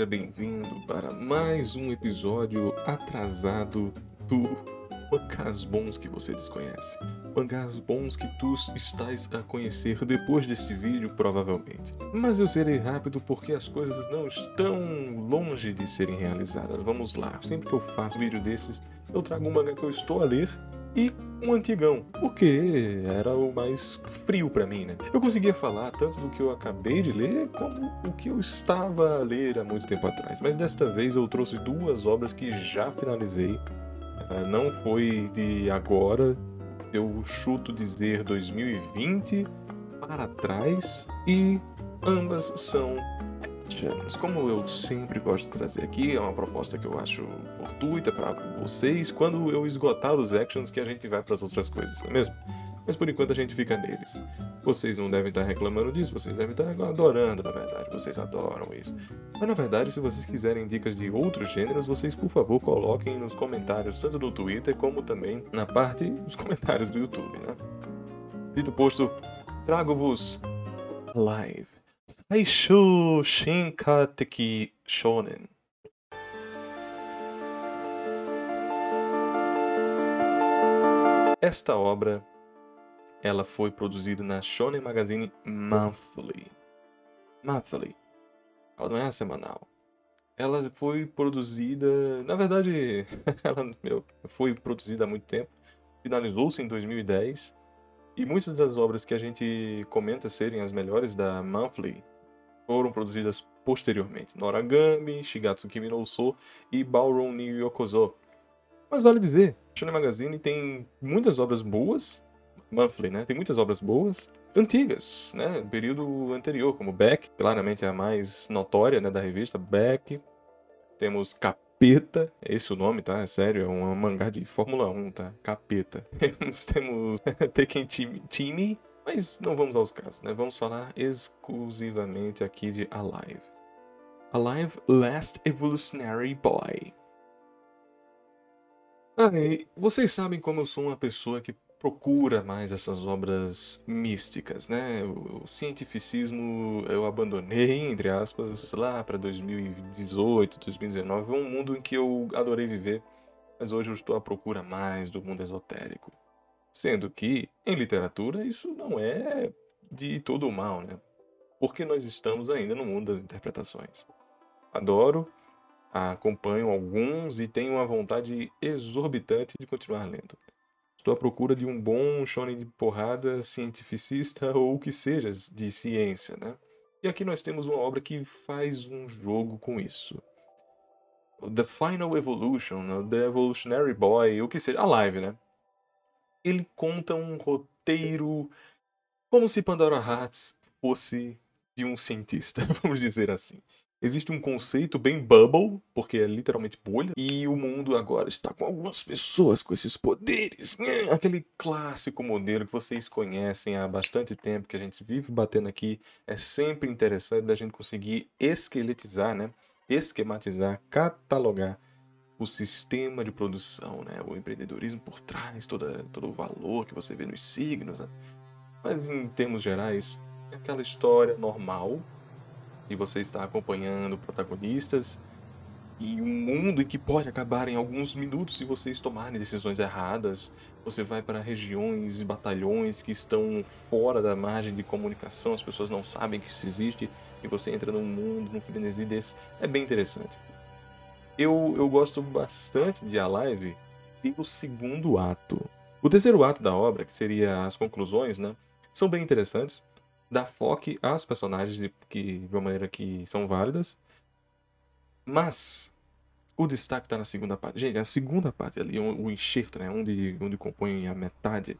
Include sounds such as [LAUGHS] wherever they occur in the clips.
seja bem-vindo para mais um episódio atrasado do Mangás Bons que você desconhece. Mangás bons que tu estás a conhecer depois deste vídeo, provavelmente. Mas eu serei rápido porque as coisas não estão longe de serem realizadas. Vamos lá. Sempre que eu faço vídeo desses, eu trago um mangá que eu estou a ler e um antigão, porque era o mais frio para mim, né? Eu conseguia falar tanto do que eu acabei de ler como o que eu estava a ler há muito tempo atrás. Mas desta vez eu trouxe duas obras que já finalizei. Uh, não foi de agora, eu chuto dizer 2020 para trás e ambas são actions. Como eu sempre gosto de trazer aqui, é uma proposta que eu acho fortuita para vocês. Quando eu esgotar os actions, que a gente vai para as outras coisas, não é mesmo? Mas por enquanto a gente fica neles. Vocês não devem estar reclamando disso, vocês devem estar adorando, na verdade. Vocês adoram isso. Mas na verdade, se vocês quiserem dicas de outros gêneros, vocês por favor coloquem nos comentários, tanto do Twitter como também na parte dos comentários do YouTube, né? Dito posto, trago-vos live Esta obra ela foi produzida na Shonen Magazine Monthly. Monthly. Ela não é semanal. Ela foi produzida, na verdade, [LAUGHS] ela meu, foi produzida há muito tempo. Finalizou-se em 2010 e muitas das obras que a gente comenta serem as melhores da Monthly foram produzidas posteriormente. Noragami, Shigatsu Kimi no Uso e Ballroom ni Yokozo. Mas vale dizer, Shonen Magazine tem muitas obras boas, Monthly, né? Tem muitas obras boas, antigas, né? Período anterior, como Beck, claramente a mais notória né, da revista, Beck. Temos Cap Capeta, é esse o nome, tá? É sério, é um mangá de Fórmula 1, tá? Capeta. [LAUGHS] Temos, [LAUGHS] temos Tekken Time, mas não vamos aos casos, né? Vamos falar exclusivamente aqui de Alive. Alive Last Evolutionary Boy. Ai, vocês sabem como eu sou uma pessoa que procura mais essas obras místicas, né? O, cientificismo eu abandonei, entre aspas, lá para 2018, 2019. É um mundo em que eu adorei viver, mas hoje eu estou à procura mais do mundo esotérico. Sendo que, em literatura, isso não é de todo mal, né? Porque nós estamos ainda no mundo das interpretações. Adoro, acompanho alguns e tenho uma vontade exorbitante de continuar lendo. Estou à procura de um bom shonen de porrada cientificista [LAUGHS] ou o que seja de ciência, né? E aqui nós temos uma obra que faz um jogo com isso. The Final Evolution, The Evolutionary Boy, o que seja, a live, né? Ele conta um roteiro como se Pandora Hearts fosse de um cientista, [LAUGHS] vamos dizer assim. Existe um conceito bem bubble, porque é literalmente bolha, e o mundo agora está com algumas pessoas com esses poderes. Né? Aquele clássico modelo que vocês conhecem há bastante tempo, que a gente vive batendo aqui. É sempre interessante da gente conseguir esqueletizar, né? esquematizar, catalogar o sistema de produção, né? o empreendedorismo por trás, toda, todo o valor que você vê nos signos. Né? Mas em termos gerais, é aquela história normal e você está acompanhando protagonistas e um mundo que pode acabar em alguns minutos se vocês tomarem decisões erradas. Você vai para regiões e batalhões que estão fora da margem de comunicação, as pessoas não sabem que isso existe e você entra num mundo, num frenesi desse. É bem interessante. Eu, eu gosto bastante de Alive e o segundo ato. O terceiro ato da obra, que seria as conclusões, né, são bem interessantes dá foco às personagens de, que, de uma maneira que são válidas. Mas o destaque está na segunda parte. Gente, a segunda parte ali, o enxerto, né, onde, onde compõe a metade,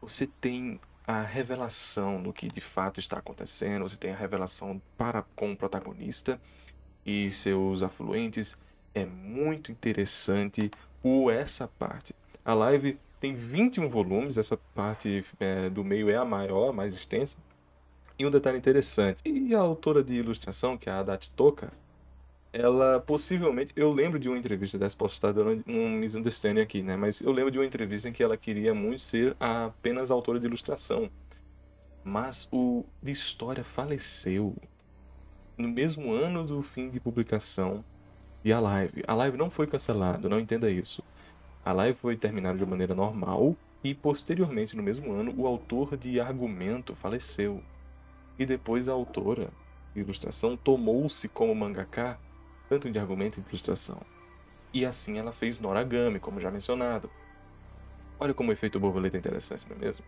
você tem a revelação do que de fato está acontecendo, você tem a revelação para com o protagonista e seus afluentes. É muito interessante por essa parte. A live tem 21 volumes, essa parte é, do meio é a maior, a mais extensa. E um detalhe interessante, e a autora de ilustração, que é a Haddad Toka, ela possivelmente, eu lembro de uma entrevista dessa, posso estar dando um misunderstanding aqui, né? Mas eu lembro de uma entrevista em que ela queria muito ser apenas autora de ilustração. Mas o de história faleceu. no mesmo ano do fim de publicação de A Live. A Live não foi cancelado, não entenda isso. A Live foi terminada de maneira normal e posteriormente, no mesmo ano, o autor de Argumento faleceu. E depois a autora de ilustração tomou-se como mangaka, tanto de argumento e de ilustração. E assim ela fez Noragami, como já mencionado. Olha como o efeito borboleta é interessante, não é mesmo?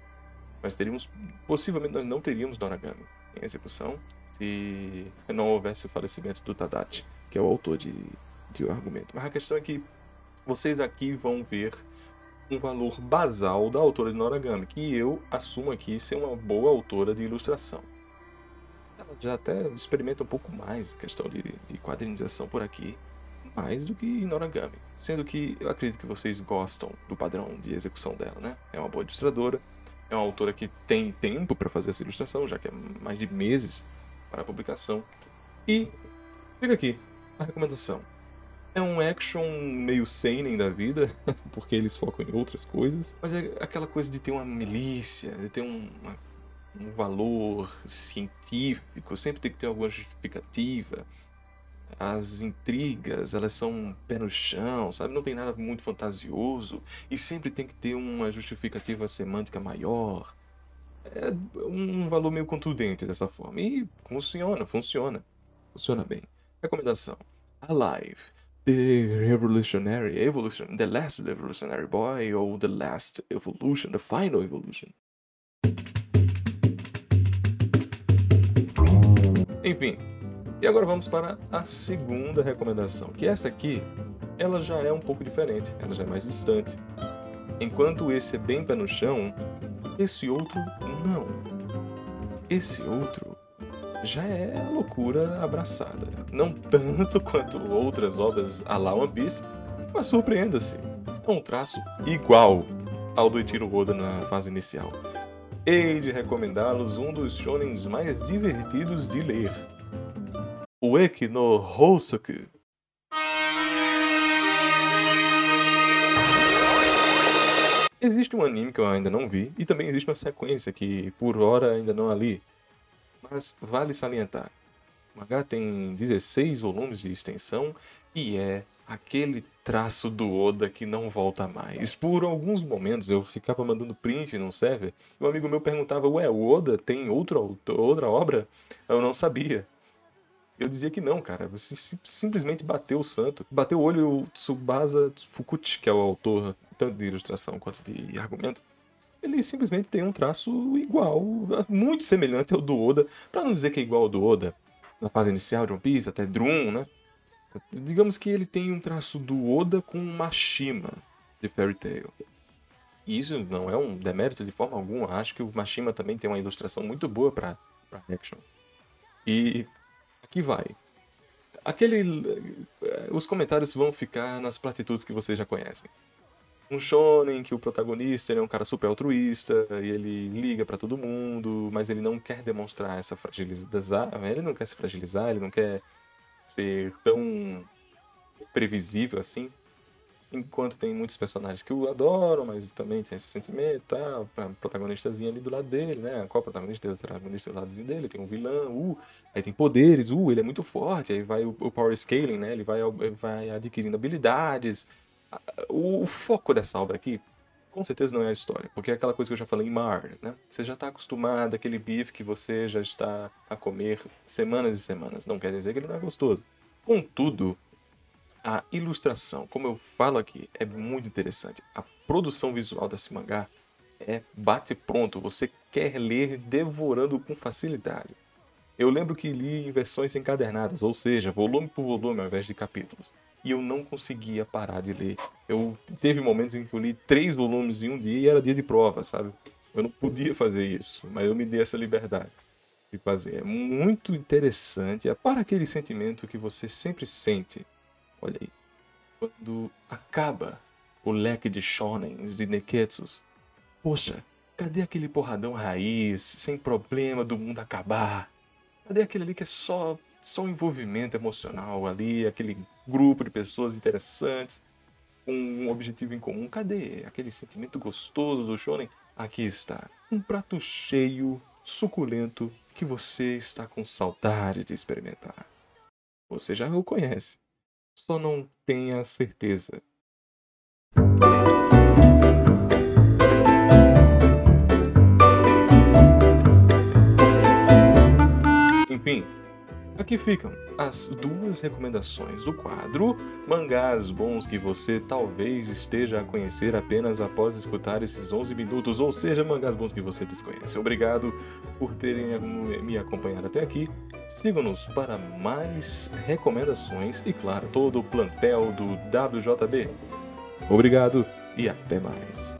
Mas teríamos, possivelmente nós não teríamos Noragami em execução se não houvesse o falecimento do Tadachi, que é o autor de, de o argumento. Mas a questão é que vocês aqui vão ver um valor basal da autora de Noragami, que eu assumo aqui ser uma boa autora de ilustração já até experimenta um pouco mais a questão de, de quadrinização por aqui, mais do que em Noragami. Sendo que eu acredito que vocês gostam do padrão de execução dela, né? É uma boa ilustradora, é uma autora que tem tempo para fazer essa ilustração, já que é mais de meses para a publicação. E fica aqui a recomendação. É um action meio seinen da vida, [LAUGHS] porque eles focam em outras coisas, mas é aquela coisa de ter uma milícia, de ter uma um valor científico, sempre tem que ter alguma justificativa. As intrigas, elas são pé no chão, sabe? Não tem nada muito fantasioso e sempre tem que ter uma justificativa semântica maior. É um valor meio contundente dessa forma. E funciona, funciona. Funciona bem. Recomendação: Alive. The Revolutionary Evolution, The Last Revolutionary Boy ou The Last Evolution, The Final Evolution. Enfim, e agora vamos para a segunda recomendação, que essa aqui, ela já é um pouco diferente, ela já é mais distante. Enquanto esse é bem pé no chão, esse outro não. Esse outro já é a loucura abraçada. Não tanto quanto outras obras a la One Piece, mas surpreenda-se, é um traço igual ao do Ichiro Oda na fase inicial hei de recomendá-los um dos shonens mais divertidos de ler. O no Housoku. Existe um anime que eu ainda não vi, e também existe uma sequência que, por hora, ainda não a li. Mas vale salientar. O mangá tem 16 volumes de extensão e é aquele traço do Oda que não volta mais. Por alguns momentos eu ficava mandando print num server e um amigo meu perguntava: Ué, o Oda tem outro, outra obra? Eu não sabia. Eu dizia que não, cara. Você simplesmente bateu o santo. Bateu o olho o Tsubasa Fukuchi, que é o autor tanto de ilustração quanto de argumento. Ele simplesmente tem um traço igual, muito semelhante ao do Oda. Pra não dizer que é igual ao do Oda, na fase inicial de One Piece, até Drum, né? Digamos que ele tem um traço do Oda com Mashima de Fairy Tail. E isso não é um demérito de forma alguma. Acho que o Mashima também tem uma ilustração muito boa para action. E aqui vai. Aquele, eh, os comentários vão ficar nas platitudes que vocês já conhecem. Um shonen que o protagonista é um cara super altruísta e ele liga para todo mundo, mas ele não quer demonstrar essa fragilidade. Ele não quer se fragilizar, ele não quer ser tão previsível assim. Enquanto tem muitos personagens que o adoram, mas também tem esse sentimento tal. A protagonistazinha ali do lado dele, né? Qual protagonista? O protagonista do lado dele, tem um vilão, uh, aí tem poderes, uh, ele é muito forte, aí vai o, o power scaling, né? Ele vai, vai adquirindo habilidades. O, o foco dessa obra aqui com certeza não é a história, porque é aquela coisa que eu já falei em Mar, né? Você já está acostumado àquele bife que você já está a comer semanas e semanas. Não quer dizer que ele não é gostoso. Contudo, a ilustração, como eu falo aqui, é muito interessante. A produção visual desse mangá é bate pronto. Você quer ler devorando com facilidade. Eu lembro que li em versões encadernadas, ou seja, volume por volume ao invés de capítulos e eu não conseguia parar de ler. Eu teve momentos em que eu li três volumes em um dia e era dia de prova, sabe? Eu não podia fazer isso, mas eu me dei essa liberdade de fazer. É muito interessante, é para aquele sentimento que você sempre sente. Olha aí, quando acaba o leque de shonens e neketsus. Poxa, cadê aquele porradão raiz, sem problema do mundo acabar? Cadê aquele ali que é só só um envolvimento emocional ali, aquele grupo de pessoas interessantes, com um objetivo em comum. Cadê aquele sentimento gostoso do shonen? Aqui está, um prato cheio, suculento, que você está com saudade de experimentar. Você já o conhece, só não tenha certeza. Enfim, Aqui ficam as duas recomendações do quadro, mangás bons que você talvez esteja a conhecer apenas após escutar esses 11 minutos, ou seja, mangás bons que você desconhece. Obrigado por terem me acompanhado até aqui. Sigam-nos para mais recomendações e, claro, todo o plantel do WJB. Obrigado e até mais.